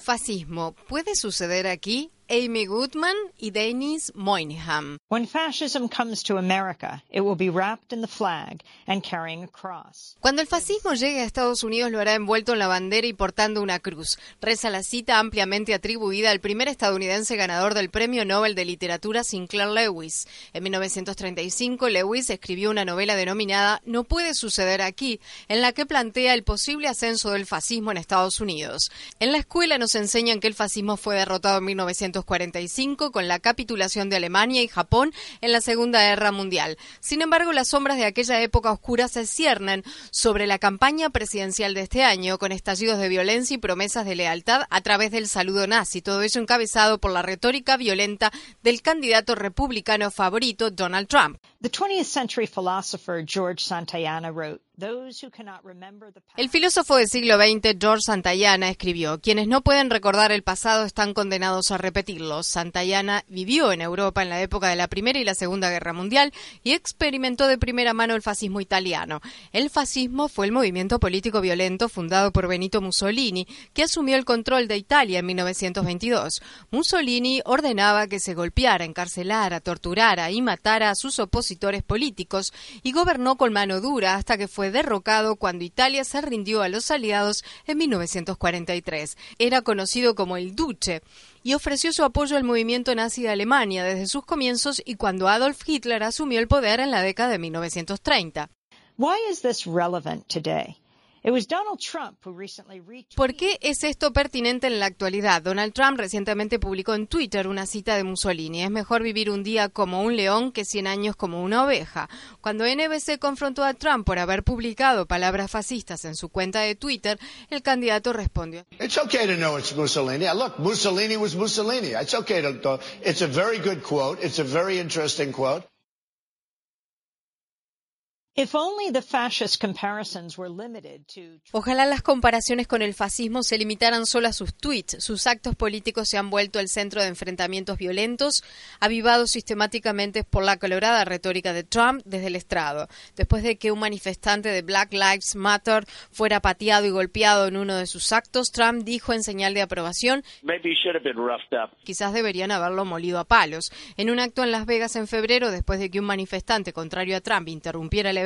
Fascismo, ¿puede suceder aquí? Amy Goodman y Dennis Moynihan. Cuando el fascismo llegue a Estados Unidos lo hará envuelto en la bandera y portando una cruz. Reza la cita ampliamente atribuida al primer estadounidense ganador del Premio Nobel de Literatura Sinclair Lewis. En 1935 Lewis escribió una novela denominada No puede suceder aquí, en la que plantea el posible ascenso del fascismo en Estados Unidos. En la escuela nos enseñan que el fascismo fue derrotado en 1935 con la capitulación de Alemania y Japón en la Segunda Guerra Mundial. Sin embargo, las sombras de aquella época oscura se ciernen sobre la campaña presidencial de este año, con estallidos de violencia y promesas de lealtad a través del saludo nazi, todo ello encabezado por la retórica violenta del candidato republicano favorito Donald Trump. The 20th century philosopher George Santayana wrote, el filósofo del siglo XX, George Santayana, escribió, quienes no pueden recordar el pasado están condenados a repetirlo. Santayana vivió en Europa en la época de la Primera y la Segunda Guerra Mundial y experimentó de primera mano el fascismo italiano. El fascismo fue el movimiento político violento fundado por Benito Mussolini, que asumió el control de Italia en 1922. Mussolini ordenaba que se golpeara, encarcelara, torturara y matara a sus opositores políticos y gobernó con mano dura hasta que fue derrocado cuando Italia se rindió a los aliados en 1943. Era conocido como el Duce y ofreció su apoyo al movimiento nazi de Alemania desde sus comienzos y cuando Adolf Hitler asumió el poder en la década de 1930. Why is this relevant today? ¿Por qué es esto pertinente en la actualidad? Donald Trump recientemente publicó en Twitter una cita de Mussolini. Es mejor vivir un día como un león que 100 años como una oveja. Cuando NBC confrontó a Trump por haber publicado palabras fascistas en su cuenta de Twitter, el candidato respondió. It's okay to know it's Mussolini. Look, Mussolini was Mussolini. It's okay to. It's a very good quote. It's a very interesting quote. Ojalá las comparaciones con el fascismo se limitaran solo a sus tweets. Sus actos políticos se han vuelto el centro de enfrentamientos violentos, avivados sistemáticamente por la colorada retórica de Trump desde el estrado. Después de que un manifestante de Black Lives Matter fuera pateado y golpeado en uno de sus actos, Trump dijo en señal de aprobación, quizás deberían haberlo molido a palos. En un acto en Las Vegas en febrero, después de que un manifestante contrario a Trump interrumpiera el evento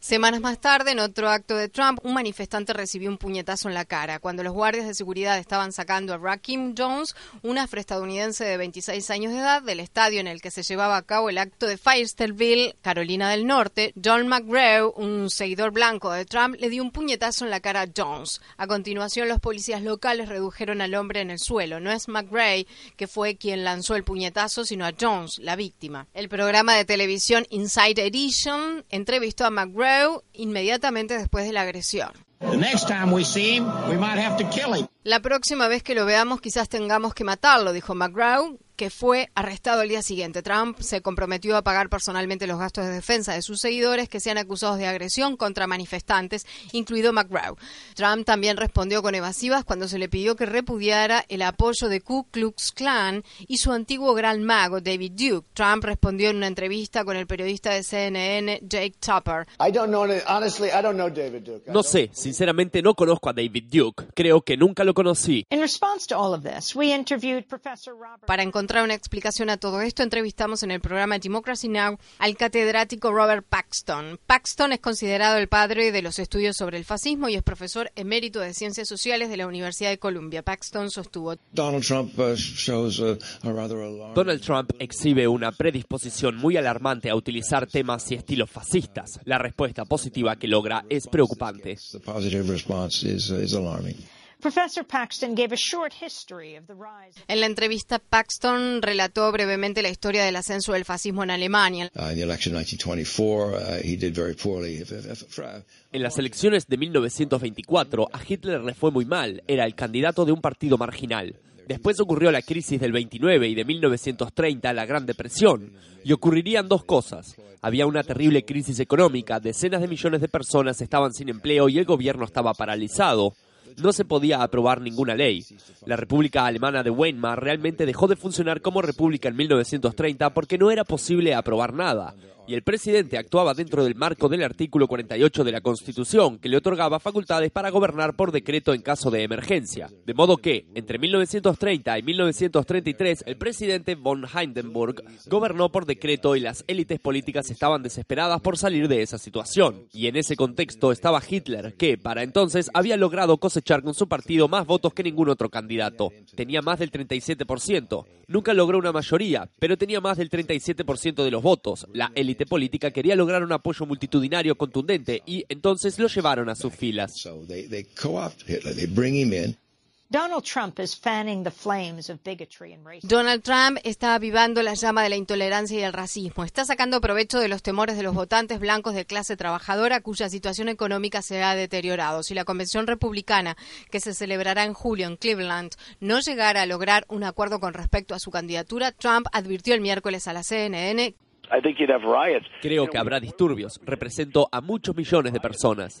Semanas más tarde, en otro acto de Trump, un manifestante recibió un puñetazo en la cara. Cuando los guardias de seguridad estaban sacando a Rakim Jones, un afroestadounidense de 26 años de edad, del estadio en el que se llevaba a cabo el acto de Firesterville, Carolina del Norte, John McGraw, un seguidor blanco de Trump, le dio un puñetazo en la cara a Jones. A continuación, los policías locales redujeron al hombre en el suelo. No es McGray que fue quien lanzó el puñetazo, sino a Jones, la víctima. El programa de televisión Inside Edition entrevistó a McGraw inmediatamente después de la agresión. La próxima vez que lo veamos quizás tengamos que matarlo, dijo McGraw, que fue arrestado el día siguiente. Trump se comprometió a pagar personalmente los gastos de defensa de sus seguidores que sean acusados de agresión contra manifestantes, incluido McGraw. Trump también respondió con evasivas cuando se le pidió que repudiara el apoyo de Ku Klux Klan y su antiguo gran mago, David Duke. Trump respondió en una entrevista con el periodista de CNN, Jake Tupper. No sé, sinceramente no conozco a David Duke. Creo que nunca lo conocí. Para encontrar una explicación a todo esto, entrevistamos en el programa Democracy Now! al catedrático Robert Paxton. Paxton es considerado el padre de los estudios sobre el fascismo y es profesor emérito de Ciencias Sociales de la Universidad de Columbia. Paxton sostuvo. Donald Trump, uh, Donald Trump exhibe una predisposición muy alarmante a utilizar temas y estilos fascistas. La respuesta positiva que logra es preocupante. En la entrevista, Paxton relató brevemente la historia del ascenso del fascismo en Alemania. Uh, en las elecciones de 1924, a Hitler le fue muy mal. Era el candidato de un partido marginal. Después ocurrió la crisis del 29 y de 1930 la Gran Depresión. Y ocurrirían dos cosas. Había una terrible crisis económica, decenas de millones de personas estaban sin empleo y el gobierno estaba paralizado no se podía aprobar ninguna ley. La República Alemana de Weimar realmente dejó de funcionar como república en 1930 porque no era posible aprobar nada y el presidente actuaba dentro del marco del artículo 48 de la Constitución, que le otorgaba facultades para gobernar por decreto en caso de emergencia. De modo que, entre 1930 y 1933, el presidente von Hindenburg gobernó por decreto y las élites políticas estaban desesperadas por salir de esa situación. Y en ese contexto estaba Hitler, que para entonces había logrado cosechar con su partido más votos que ningún otro candidato. Tenía más del 37%. Nunca logró una mayoría, pero tenía más del 37% de los votos. La élite política quería lograr un apoyo multitudinario contundente y entonces lo llevaron a sus filas. Donald Trump está avivando la llama de la intolerancia y el racismo. Está sacando provecho de los temores de los votantes blancos de clase trabajadora cuya situación económica se ha deteriorado. Si la convención republicana que se celebrará en julio en Cleveland no llegara a lograr un acuerdo con respecto a su candidatura, Trump advirtió el miércoles a la CNN Creo que habrá disturbios. Represento a muchos millones de personas.